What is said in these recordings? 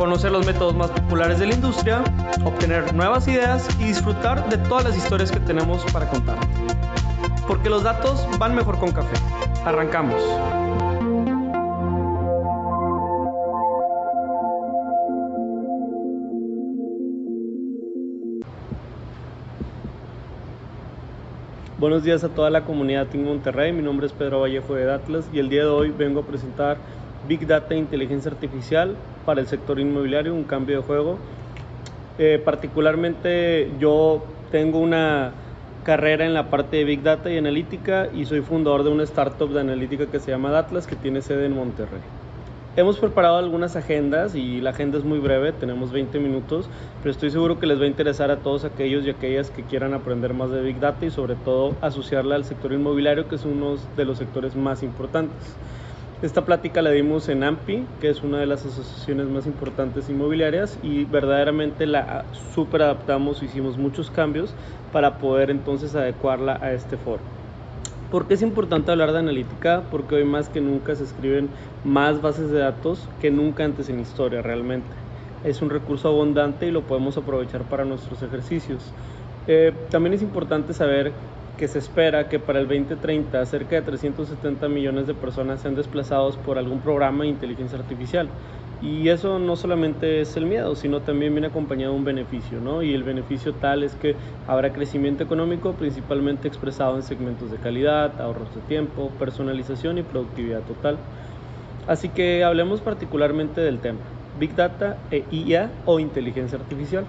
conocer los métodos más populares de la industria, obtener nuevas ideas y disfrutar de todas las historias que tenemos para contar. Porque los datos van mejor con café. Arrancamos. Buenos días a toda la comunidad Team Monterrey, mi nombre es Pedro Vallejo de Atlas y el día de hoy vengo a presentar Big Data e Inteligencia Artificial para el sector inmobiliario, un cambio de juego. Eh, particularmente yo tengo una carrera en la parte de Big Data y Analítica y soy fundador de una startup de analítica que se llama Atlas que tiene sede en Monterrey. Hemos preparado algunas agendas y la agenda es muy breve, tenemos 20 minutos, pero estoy seguro que les va a interesar a todos aquellos y aquellas que quieran aprender más de Big Data y sobre todo asociarla al sector inmobiliario que es uno de los sectores más importantes. Esta plática la dimos en AMPI, que es una de las asociaciones más importantes inmobiliarias, y verdaderamente la super adaptamos, hicimos muchos cambios para poder entonces adecuarla a este foro. ¿Por qué es importante hablar de analítica? Porque hoy más que nunca se escriben más bases de datos que nunca antes en historia realmente. Es un recurso abundante y lo podemos aprovechar para nuestros ejercicios. Eh, también es importante saber que se espera que para el 2030 cerca de 370 millones de personas sean desplazados por algún programa de inteligencia artificial. Y eso no solamente es el miedo, sino también viene acompañado de un beneficio, ¿no? Y el beneficio tal es que habrá crecimiento económico principalmente expresado en segmentos de calidad, ahorros de tiempo, personalización y productividad total. Así que hablemos particularmente del tema, Big Data e IA o inteligencia artificial.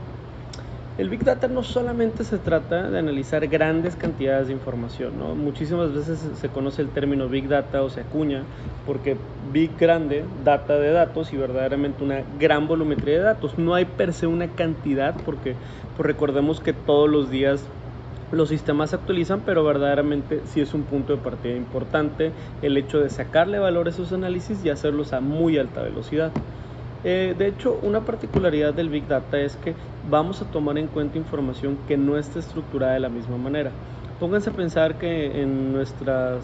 El Big Data no solamente se trata de analizar grandes cantidades de información, ¿no? muchísimas veces se conoce el término Big Data o se acuña porque Big grande, data de datos y verdaderamente una gran volumetría de datos. No hay per se una cantidad porque pues recordemos que todos los días los sistemas se actualizan, pero verdaderamente sí es un punto de partida importante el hecho de sacarle valor a esos análisis y hacerlos a muy alta velocidad. Eh, de hecho, una particularidad del Big Data es que vamos a tomar en cuenta información que no esté estructurada de la misma manera. Pónganse a pensar que en nuestras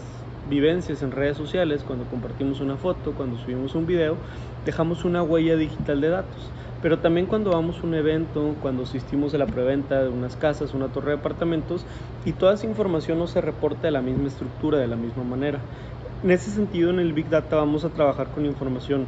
vivencias en redes sociales, cuando compartimos una foto, cuando subimos un video, dejamos una huella digital de datos. Pero también cuando vamos a un evento, cuando asistimos a la preventa de unas casas, una torre de apartamentos, y toda esa información no se reporta de la misma estructura, de la misma manera. En ese sentido, en el Big Data vamos a trabajar con información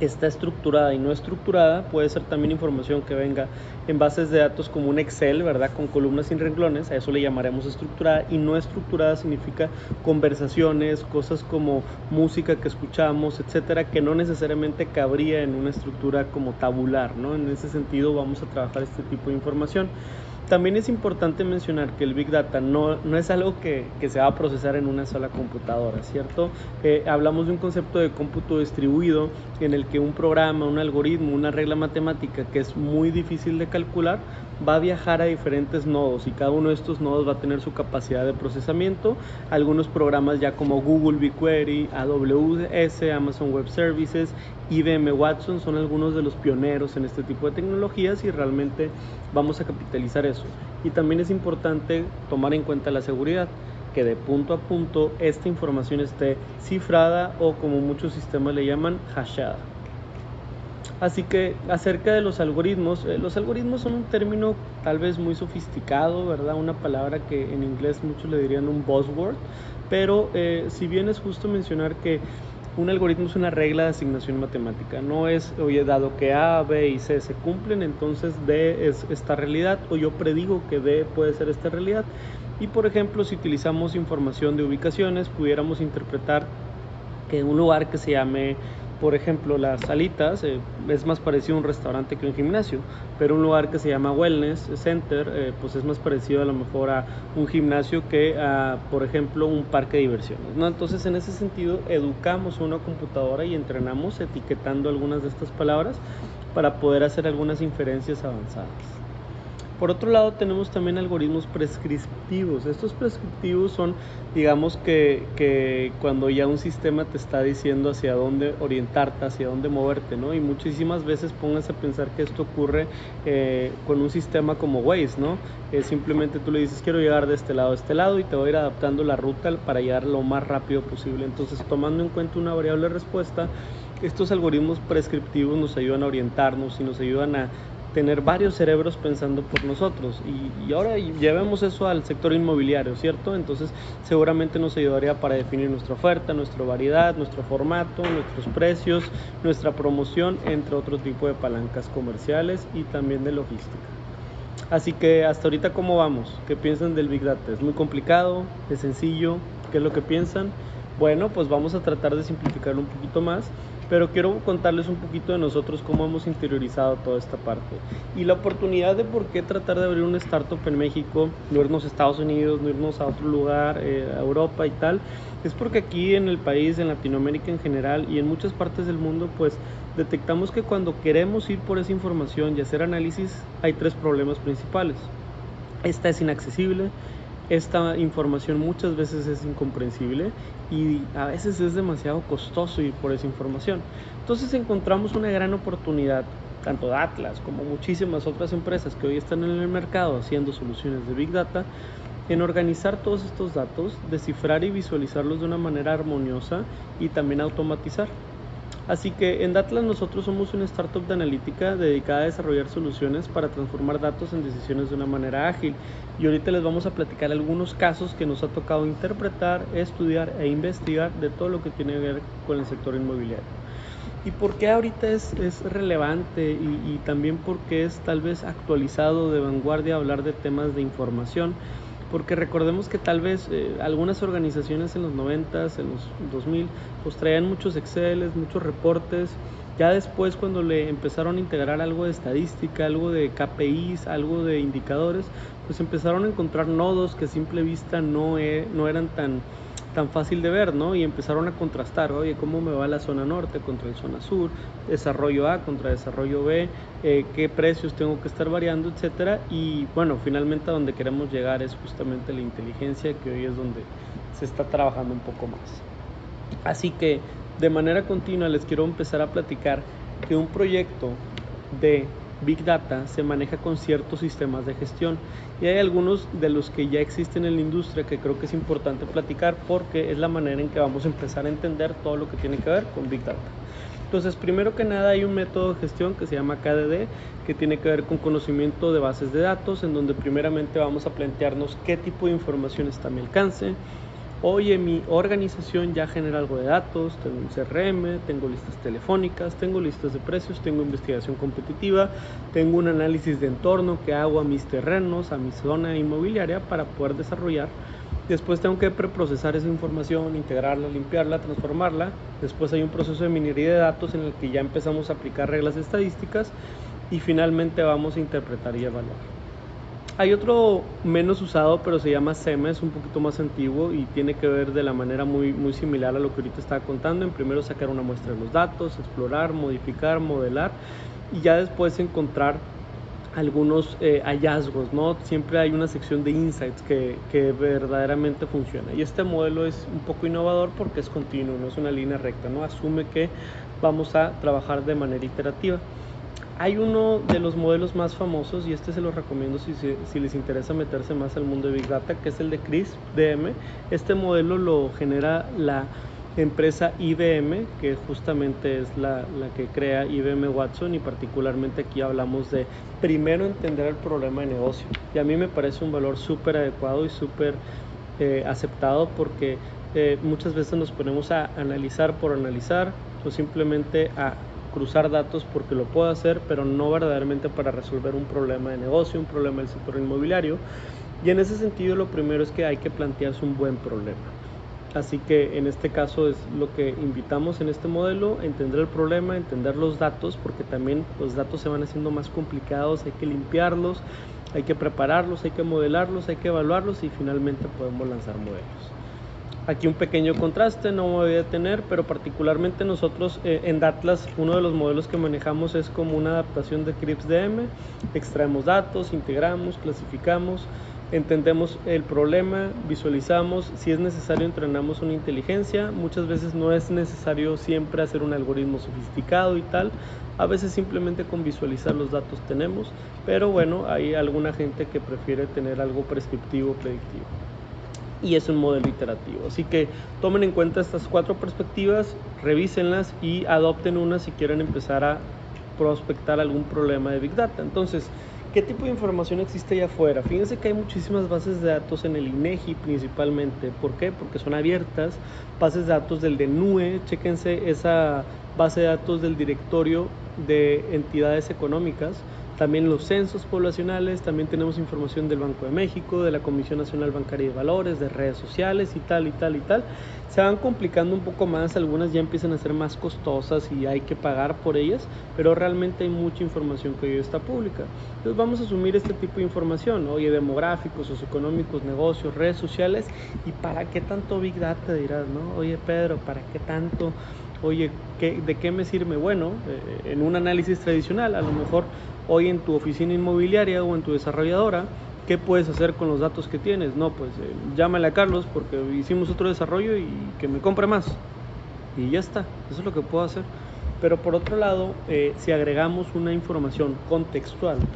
está estructurada y no estructurada, puede ser también información que venga en bases de datos como un Excel, ¿verdad? Con columnas sin renglones, a eso le llamaremos estructurada y no estructurada significa conversaciones, cosas como música que escuchamos, etcétera, que no necesariamente cabría en una estructura como tabular, ¿no? En ese sentido vamos a trabajar este tipo de información. También es importante mencionar que el Big Data no, no es algo que, que, se va a procesar en una sola computadora, ¿cierto? Eh, hablamos de un concepto de cómputo distribuido en el que un programa, un algoritmo, una regla matemática que es muy difícil de calcular, va a viajar a diferentes nodos y cada uno de estos nodos va a tener su capacidad de procesamiento. Algunos programas ya como Google BigQuery, AWS, Amazon Web Services, IBM Watson son algunos de los pioneros en este tipo de tecnologías y realmente vamos a capitalizar eso. Y también es importante tomar en cuenta la seguridad que de punto a punto esta información esté cifrada o como muchos sistemas le llaman hashada. Así que acerca de los algoritmos, eh, los algoritmos son un término tal vez muy sofisticado, ¿verdad? Una palabra que en inglés muchos le dirían un buzzword, pero eh, si bien es justo mencionar que un algoritmo es una regla de asignación matemática, no es, oye, dado que A, B y C se cumplen, entonces D es esta realidad, o yo predigo que D puede ser esta realidad. Y por ejemplo, si utilizamos información de ubicaciones, pudiéramos interpretar que un lugar que se llame por ejemplo, las salitas eh, es más parecido a un restaurante que un gimnasio, pero un lugar que se llama Wellness Center, eh, pues es más parecido a lo mejor a un gimnasio que a, por ejemplo, un parque de diversiones. ¿no? Entonces, en ese sentido, educamos una computadora y entrenamos etiquetando algunas de estas palabras para poder hacer algunas inferencias avanzadas. Por otro lado, tenemos también algoritmos prescriptivos. Estos prescriptivos son, digamos, que, que, cuando ya un sistema te está diciendo hacia dónde orientarte, hacia dónde moverte, ¿no? Y muchísimas veces pónganse a pensar que esto ocurre eh, con un sistema como Waze, ¿no? Eh, simplemente tú le dices, quiero llegar de este lado a este lado y te va a ir adaptando la ruta para llegar lo más rápido posible. Entonces, tomando en cuenta una variable respuesta, estos algoritmos prescriptivos nos ayudan a orientarnos y nos ayudan a tener varios cerebros pensando por nosotros. Y, ahora llevemos eso al sector inmobiliario, ¿cierto? Entonces seguramente nos ayudaría para definir nuestra oferta, nuestra variedad, nuestro formato, nuestros precios, nuestra promoción, entre otro tipo de palancas comerciales y también de logística. Así que hasta ahorita cómo vamos, ¿qué piensan del Big Data? ¿Es muy complicado? ¿Es sencillo? ¿Qué es lo que piensan? Bueno, pues vamos a tratar de simplificarlo un poquito más pero quiero contarles un poquito de nosotros cómo hemos interiorizado toda esta parte y la oportunidad de por qué tratar de abrir un startup en México, no irnos a Estados Unidos, no irnos a otro lugar, eh, a Europa y tal, es porque aquí en el país, en Latinoamérica en general y en muchas partes del mundo, pues detectamos que cuando queremos ir por esa información y hacer análisis, hay tres problemas principales. Esta es inaccesible, esta información muchas veces es incomprensible y a veces es demasiado costoso ir por esa información. Entonces encontramos una gran oportunidad, tanto de Atlas como muchísimas otras empresas que hoy están en el mercado haciendo soluciones de Big Data, en organizar todos estos datos, descifrar y visualizarlos de una manera armoniosa y también automatizar. Así que en Datlas nosotros somos una startup de analítica dedicada a desarrollar soluciones para transformar datos en decisiones de una manera ágil. Y ahorita les vamos a platicar algunos casos que nos ha tocado interpretar, estudiar e investigar de todo lo que tiene que ver con el sector inmobiliario. ¿Y por qué ahorita es, relevante y, y también porque es tal vez actualizado de vanguardia hablar de temas de información? Porque recordemos que tal vez eh, algunas organizaciones en los 90, en los 2000, pues traían muchos Excel, muchos reportes. Ya después cuando le empezaron a integrar algo de estadística, algo de KPIs, algo de indicadores, pues empezaron a encontrar nodos que a simple vista no, e, no eran tan tan fácil de ver, ¿no? Y empezaron a contrastar, oye, ¿cómo me va la zona norte contra la zona sur? Desarrollo A contra desarrollo B, eh, qué precios tengo que estar variando, etcétera. Y bueno, finalmente a donde queremos llegar es justamente la inteligencia, que hoy es donde se está trabajando un poco más. Así que de manera continua les quiero empezar a platicar que un proyecto de Big Data se maneja con ciertos sistemas de gestión y hay algunos de los que ya existen en la industria que creo que es importante platicar porque es la manera en que vamos a empezar a entender todo lo que tiene que ver con Big Data. Entonces, primero que nada hay un método de gestión que se llama KDD, que tiene que ver con conocimiento de bases de datos, en donde primeramente vamos a plantearnos qué tipo de información está a mi alcance, oye, mi organización ya genera algo de datos, tengo un CRM, tengo listas telefónicas, tengo listas de precios, tengo investigación competitiva, tengo un análisis de entorno que hago a mis terrenos, a mi zona inmobiliaria para poder desarrollar. Después tengo que preprocesar esa información, integrarla, limpiarla, transformarla. Después hay un proceso de minería de datos en el que ya empezamos a aplicar reglas estadísticas y finalmente vamos a interpretar y evaluar. Hay otro menos usado, pero se llama SEMA, es un poquito más antiguo y tiene que ver de la manera muy, similar a lo que ahorita estaba contando. En primero sacar una muestra de los datos, explorar, modificar, modelar y ya después encontrar algunos eh, hallazgos, ¿no? Siempre hay una sección de insights que, que, verdaderamente funciona. Y este modelo es un poco innovador porque es continuo, no es una línea recta, ¿no? Asume que vamos a trabajar de manera iterativa. Hay uno de los modelos más famosos y este se los recomiendo si, les interesa meterse más al mundo de Big Data, que es el de CRISP DM. Este modelo lo genera la empresa IBM, que justamente es la, la, que crea IBM Watson y particularmente aquí hablamos de primero entender el problema de negocio. Y a mí me parece un valor súper adecuado y súper eh, aceptado porque eh, muchas veces nos ponemos a analizar por analizar o simplemente a cruzar datos porque lo puedo hacer, pero no verdaderamente para resolver un problema de negocio, un problema del sector inmobiliario. Y en ese sentido lo primero es que hay que plantearse un buen problema. Así que en este caso es lo que invitamos en este modelo, entender el problema, entender los datos, porque también los datos se van haciendo más complicados, hay que limpiarlos, hay que prepararlos, hay que modelarlos, hay que evaluarlos y finalmente podemos lanzar modelos. Aquí un pequeño contraste, no me voy a detener, pero particularmente nosotros eh, en Datlas, uno de los modelos que manejamos es como una adaptación de Crips DM. Extraemos datos, integramos, clasificamos, entendemos el problema, visualizamos, si es necesario entrenamos una inteligencia, muchas veces no es necesario siempre hacer un algoritmo sofisticado y tal, a veces simplemente con visualizar los datos tenemos, pero bueno, hay alguna gente que prefiere tener algo prescriptivo, predictivo y es un modelo iterativo. Así que tomen en cuenta estas cuatro perspectivas, revísenlas y adopten una si quieren empezar a prospectar algún problema de Big Data. Entonces, ¿qué tipo de información existe allá afuera? Fíjense que hay muchísimas bases de datos en el INEGI principalmente. ¿Por qué? Porque son abiertas. Bases de datos del DENUE, chéquense esa base de datos del directorio de entidades económicas también los censos poblacionales, también tenemos información del Banco de México, de la Comisión Nacional Bancaria de Valores, de redes sociales y tal y tal y tal. Se van complicando un poco más, algunas ya empiezan a ser más costosas y hay que pagar por ellas, pero realmente hay mucha información que hoy está pública. Entonces vamos a asumir este tipo de información, oye, demográficos, socioeconómicos, negocios, redes sociales, y para qué tanto Big Data dirás, ¿no? Oye Pedro, ¿para qué tanto? Oye, ¿de qué me sirve? Bueno, eh, en un análisis tradicional, a lo mejor hoy en tu oficina inmobiliaria o en tu desarrolladora, ¿qué puedes hacer con los datos que tienes? No, pues eh, llámale a Carlos porque hicimos otro desarrollo y que me compre más. Y ya está, eso es lo que puedo hacer. Pero por otro lado, eh, si agregamos una información contextual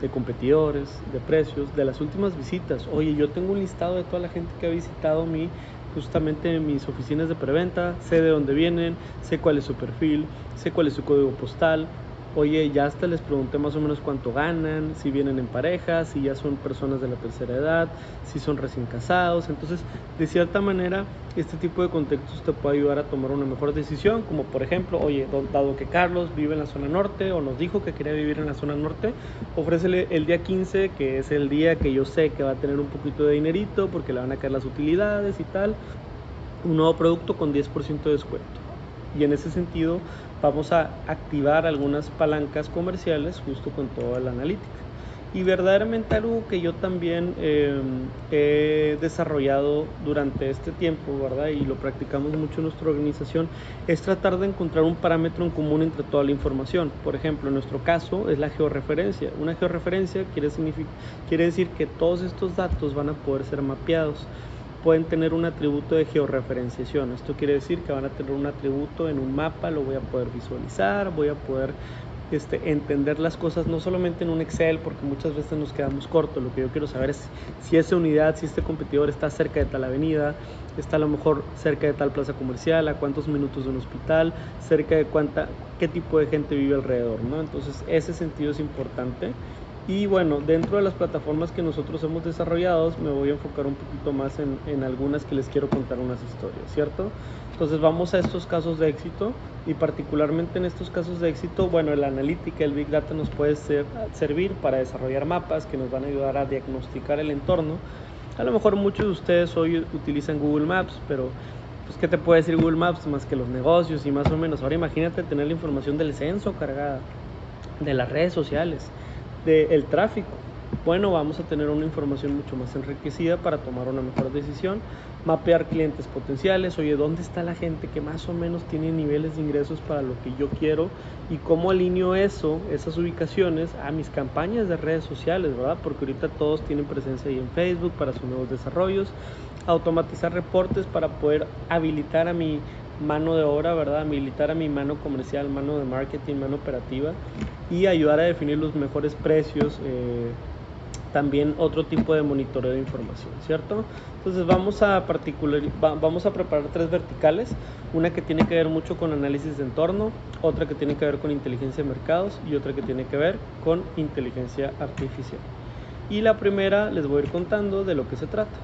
de competidores, de precios, de las últimas visitas, oye, yo tengo un listado de toda la gente que ha visitado mi justamente mis oficinas de preventa, sé de dónde vienen, sé cuál es su perfil, sé cuál es su código postal. Oye, ya hasta les pregunté más o menos cuánto ganan, si vienen en pareja, si ya son personas de la tercera edad, si son recién casados. Entonces, de cierta manera, este tipo de contextos te puede ayudar a tomar una mejor decisión, como por ejemplo, oye, dado que Carlos vive en la zona norte o nos dijo que quería vivir en la zona norte, ofrécele el día 15, que es el día que yo sé que va a tener un poquito de dinerito porque le van a caer las utilidades y tal, un nuevo producto con 10% de descuento. Y en ese sentido vamos a activar algunas palancas comerciales justo con toda la analítica. Y verdaderamente algo que yo también em, he desarrollado durante este tiempo, ¿verdad? Y lo practicamos mucho en nuestra organización, es tratar de encontrar un parámetro en común entre toda la información. Por ejemplo, en nuestro caso es la georreferencia. Una georreferencia quiere, quiere decir que todos estos datos van a poder ser mapeados pueden tener un atributo de georreferenciación. Esto quiere decir que van a tener un atributo en un mapa, lo voy a poder visualizar, voy a poder este, entender las cosas no solamente en un Excel, porque muchas veces nos quedamos cortos. Lo que yo quiero saber es si esa unidad, si este competidor está cerca de tal avenida, está a lo mejor cerca de tal plaza comercial, a cuántos minutos de un hospital, cerca de cuánta, qué tipo de gente vive alrededor. ¿no? Entonces, ese sentido es importante. Y bueno, dentro de las plataformas que nosotros hemos desarrollado, me voy a enfocar un poquito más en, en, algunas que les quiero contar unas historias, ¿cierto? Entonces vamos a estos casos de éxito y particularmente en estos casos de éxito, bueno, la analítica, el Big Data nos puede ser, servir para desarrollar mapas que nos van a ayudar a diagnosticar el entorno. A lo mejor muchos de ustedes hoy utilizan Google Maps, pero pues ¿qué te puede decir Google Maps más que los negocios y más o menos? Ahora imagínate tener la información del censo cargada, de las redes sociales del tráfico. Bueno, vamos a tener una información mucho más enriquecida para tomar una mejor decisión, mapear clientes potenciales, oye, ¿dónde está la gente que más o menos tiene niveles de ingresos para lo que yo quiero y cómo alineo eso, esas ubicaciones a mis campañas de redes sociales, ¿verdad? Porque ahorita todos tienen presencia ahí en Facebook para sus nuevos desarrollos, automatizar reportes para poder habilitar a mi mano de obra, ¿verdad? Militar a mi mano comercial, mano de marketing, mano operativa y ayudar a definir los mejores precios. Eh, también otro tipo de monitoreo de información, ¿cierto? Entonces vamos a particular, vamos a preparar tres verticales, una que tiene que ver mucho con análisis de entorno, otra que tiene que ver con inteligencia de mercados y otra que tiene que ver con inteligencia artificial. Y la primera les voy a ir contando de lo que se trata.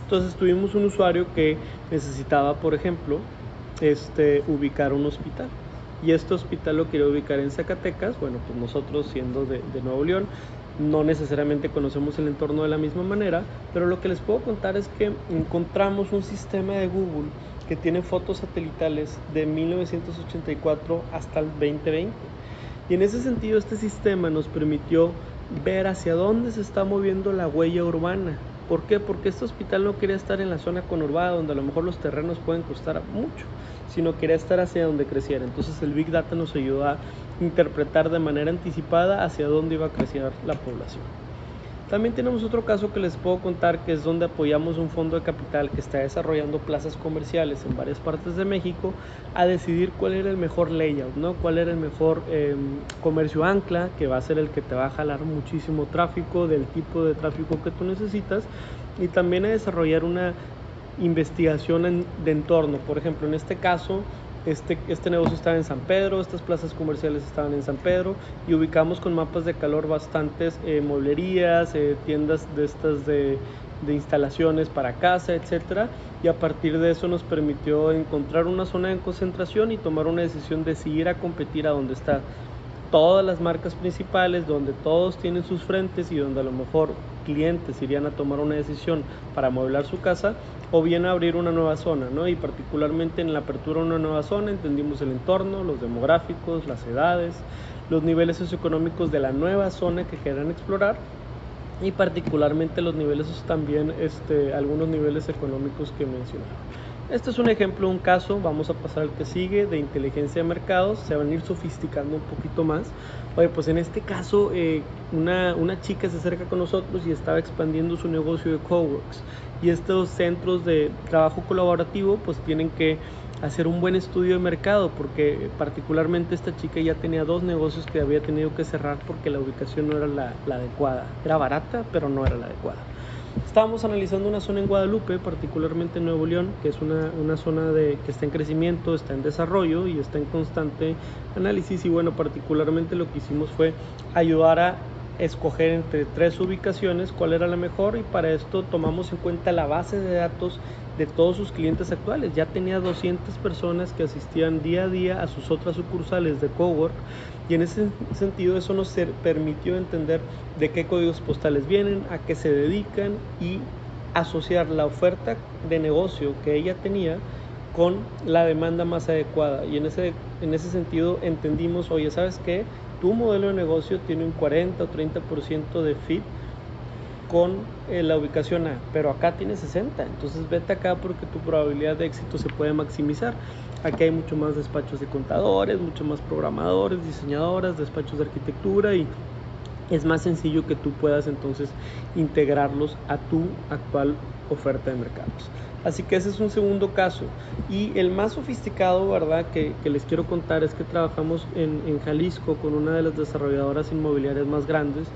Entonces tuvimos un usuario que necesitaba, por ejemplo, este, ubicar un hospital. Y este hospital lo quiere ubicar en Zacatecas. Bueno, pues nosotros siendo de, Nuevo León, no necesariamente conocemos el entorno de la misma manera, pero lo que les puedo contar es que encontramos un sistema de Google que tiene fotos satelitales de 1984 hasta el 2020. Y en ese sentido este sistema nos permitió ver hacia dónde se está moviendo la huella urbana ¿Por qué? Porque este hospital no quería estar en la zona conurbada donde a lo mejor los terrenos pueden costar mucho, sino quería estar hacia donde creciera. Entonces el Big Data nos ayudó a interpretar de manera anticipada hacia dónde iba a crecer la población. También tenemos otro caso que les puedo contar que es donde apoyamos un fondo de capital que está desarrollando plazas comerciales en varias partes de México a decidir cuál era el mejor layout, ¿no? cuál era el mejor em, comercio ancla que va a ser el que te va a jalar muchísimo tráfico del tipo de tráfico que tú necesitas y también a desarrollar una investigación de entorno. Por ejemplo, en este caso este, este negocio estaba en San Pedro, estas plazas comerciales estaban en San Pedro y ubicamos con mapas de calor bastantes eh, mueblerías, eh, tiendas de estas de, instalaciones para casa, etcétera, y a partir de eso nos permitió encontrar una zona de concentración y tomar una decisión de si ir a competir a donde está todas las marcas principales, donde todos tienen sus frentes y donde a lo mejor clientes irían a tomar una decisión para amueblar su casa o bien abrir una nueva zona, ¿no? Y particularmente en la apertura de una nueva zona entendimos el entorno, los demográficos, las edades, los niveles socioeconómicos de la nueva zona que quieran explorar y particularmente los niveles también este, algunos niveles económicos que mencionaron. Este es un ejemplo, un caso, vamos a pasar al que sigue, de inteligencia de mercados, se van a ir sofisticando un poquito más. Oye, pues en este caso eh, una, una chica se acerca con nosotros y estaba expandiendo su negocio de coworks y estos centros de trabajo colaborativo pues tienen que hacer un buen estudio de mercado porque particularmente esta chica ya tenía dos negocios que había tenido que cerrar porque la ubicación no era la, la adecuada. Era barata, pero no era la adecuada. Estábamos analizando una zona en Guadalupe, particularmente en Nuevo León, que es una, una, zona de, que está en crecimiento, está en desarrollo y está en constante análisis. Y bueno, particularmente lo que hicimos fue ayudar a escoger entre tres ubicaciones cuál era la mejor y para esto tomamos en cuenta la base de datos de todos sus clientes actuales. Ya tenía 200 personas que asistían día a día a sus otras sucursales de Cowork y en ese sentido eso nos permitió entender de qué códigos postales vienen, a qué se dedican y asociar la oferta de negocio que ella tenía con la demanda más adecuada. Y en ese, en ese sentido entendimos, oye, ¿sabes qué? Tu modelo de negocio tiene un 40 o 30% de fit con eh, la ubicación A, pero acá tiene 60, entonces vete acá porque tu probabilidad de éxito se puede maximizar. Aquí hay mucho más despachos de contadores, mucho más programadores, diseñadoras, despachos de arquitectura y es más sencillo que tú puedas entonces integrarlos a tu actual oferta de mercados. Así que ese es un segundo caso. Y el más sofisticado, ¿verdad?, que, les quiero contar es que trabajamos en, Jalisco con una de las desarrolladoras inmobiliarias más grandes.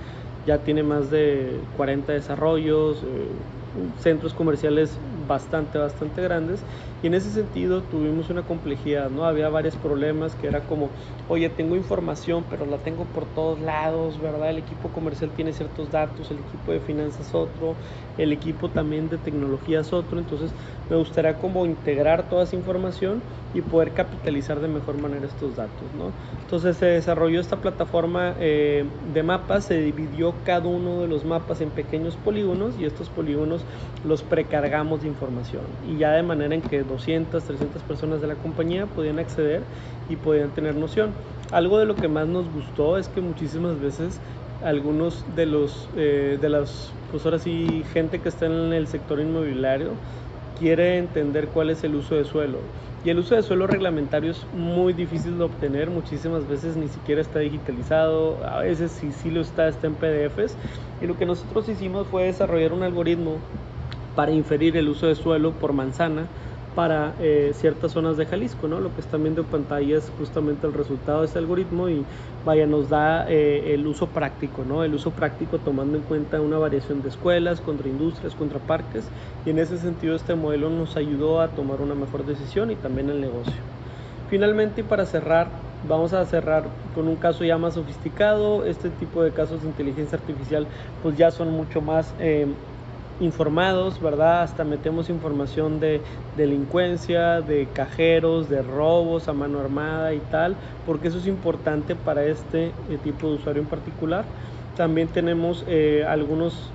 Ya tiene más de 40 desarrollos, eh, centros comerciales bastante, bastante grandes y en ese sentido tuvimos una complejidad, ¿no? Había varios problemas que era como, oye, tengo información, pero la tengo por todos lados, ¿verdad? El equipo comercial tiene ciertos datos, el equipo de finanzas otro, el equipo también de tecnología es otro, entonces me gustaría como integrar toda esa información y poder capitalizar de mejor manera estos datos, ¿no? Entonces se desarrolló esta plataforma eh, de mapas, se dividió cada uno de los mapas en pequeños polígonos y estos polígonos los precargamos de información y ya de manera en que 200, 300 personas de la compañía podían acceder y podían tener noción. Algo de lo que más nos gustó es que muchísimas veces algunos de los eh, de las pues ahora sí gente que está en el sector inmobiliario quiere entender cuál es el uso de suelo. Y el uso de suelo reglamentario es muy difícil de obtener muchísimas veces ni siquiera está digitalizado a veces si sí lo está está en PDFs y lo que nosotros hicimos fue desarrollar un algoritmo para inferir el uso de suelo por manzana para eh, ciertas zonas de Jalisco, ¿no? Lo que están viendo en pantalla es justamente el resultado de ese algoritmo y vaya, nos da eh, el uso práctico, ¿no? El uso práctico tomando en cuenta una variación de escuelas, contra industrias, contra parques y en ese sentido este modelo nos ayudó a tomar una mejor decisión y también el negocio. Finalmente, para cerrar, vamos a cerrar con un caso ya más sofisticado. Este tipo de casos de inteligencia artificial pues ya son mucho más... Eh, informados, ¿verdad? Hasta metemos información de delincuencia, de cajeros, de robos a mano armada y tal, porque eso es importante para este eh, tipo de usuario en particular. También tenemos eh, algunos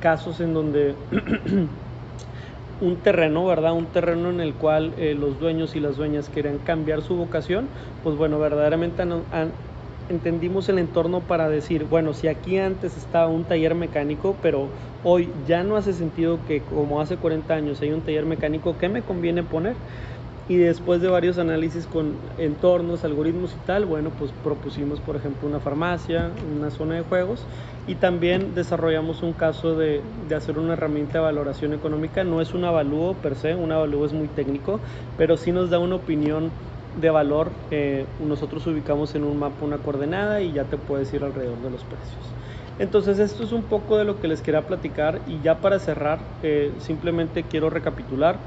casos en donde un terreno, ¿verdad? Un terreno en el cual eh, los dueños y las dueñas querían cambiar su vocación, pues bueno, verdaderamente han entendimos el entorno para decir, bueno, si aquí antes estaba un taller mecánico, pero hoy ya no hace sentido que como hace 40 años hay un taller mecánico, ¿qué me conviene poner? Y después de varios análisis con entornos, algoritmos y tal, bueno, pues propusimos, por ejemplo, una farmacia, una zona de juegos y también desarrollamos un caso de, de hacer una herramienta de valoración económica. No es un avalúo per se, un avalúo es muy técnico, pero sí nos da una opinión de valor, eh, nosotros ubicamos en un mapa una coordenada y ya te puedes ir alrededor de los precios. Entonces esto es un poco de lo que les quería platicar y ya para cerrar eh, simplemente quiero recapitular.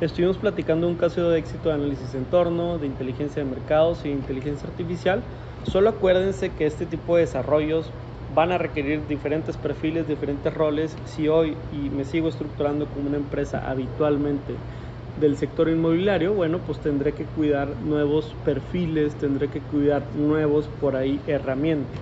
Estuvimos platicando un caso de éxito de análisis de entorno, de inteligencia de mercados y inteligencia artificial. Solo acuérdense que este tipo de desarrollos van a requerir diferentes perfiles, diferentes roles. Si hoy y me sigo estructurando como una empresa habitualmente del sector inmobiliario, bueno, pues tendré que cuidar nuevos perfiles, tendré que cuidar nuevos por ahí herramientas.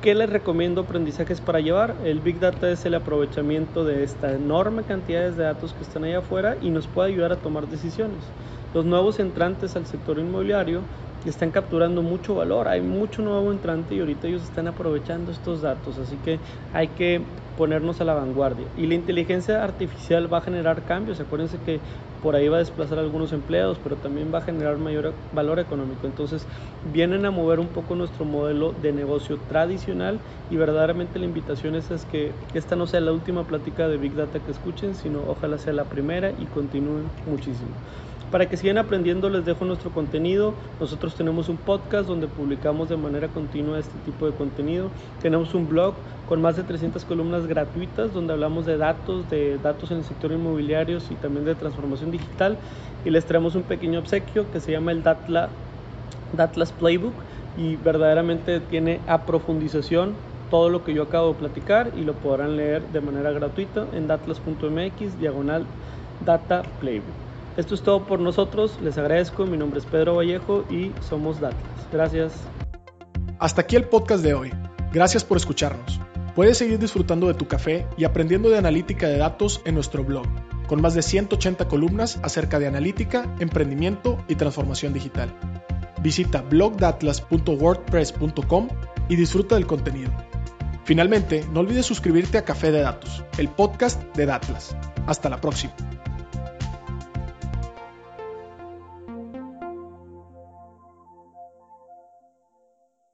¿Qué les recomiendo aprendizajes para llevar? El Big Data es el aprovechamiento de esta enorme cantidad de datos que están allá afuera y nos puede ayudar a tomar decisiones. Los nuevos entrantes al sector inmobiliario están capturando mucho valor, hay mucho nuevo entrante y ahorita ellos están aprovechando estos datos, así que hay que ponernos a la vanguardia. Y la inteligencia artificial va a generar cambios, acuérdense que por ahí va a desplazar algunos empleados, pero también va a generar mayor valor económico. Entonces vienen a mover un poco nuestro modelo de negocio tradicional y verdaderamente la invitación es, es que esta no sea la última plática de Big Data que escuchen, sino ojalá sea la primera y continúen muchísimo. Para que sigan aprendiendo les dejo nuestro contenido. Nosotros tenemos un podcast donde publicamos de manera continua este tipo de contenido. Tenemos un blog con más de 300 columnas gratuitas donde hablamos de datos, de datos en el sector inmobiliario y también de transformación digital. Y les traemos un pequeño obsequio que se llama el Datla, Datlas Playbook y verdaderamente tiene a profundización todo lo que yo acabo de platicar y lo podrán leer de manera gratuita en datlas.mx diagonal data playbook. Esto es todo por nosotros, les agradezco, mi nombre es Pedro Vallejo y somos Datlas. Gracias. Hasta aquí el podcast de hoy. Gracias por escucharnos. Puedes seguir disfrutando de tu café y aprendiendo de analítica de datos en nuestro blog, con más de 180 columnas acerca de analítica, emprendimiento y transformación digital. Visita blogdatlas.wordpress.com y disfruta del contenido. Finalmente, no olvides suscribirte a Café de Datos, el podcast de Datlas. Hasta la próxima.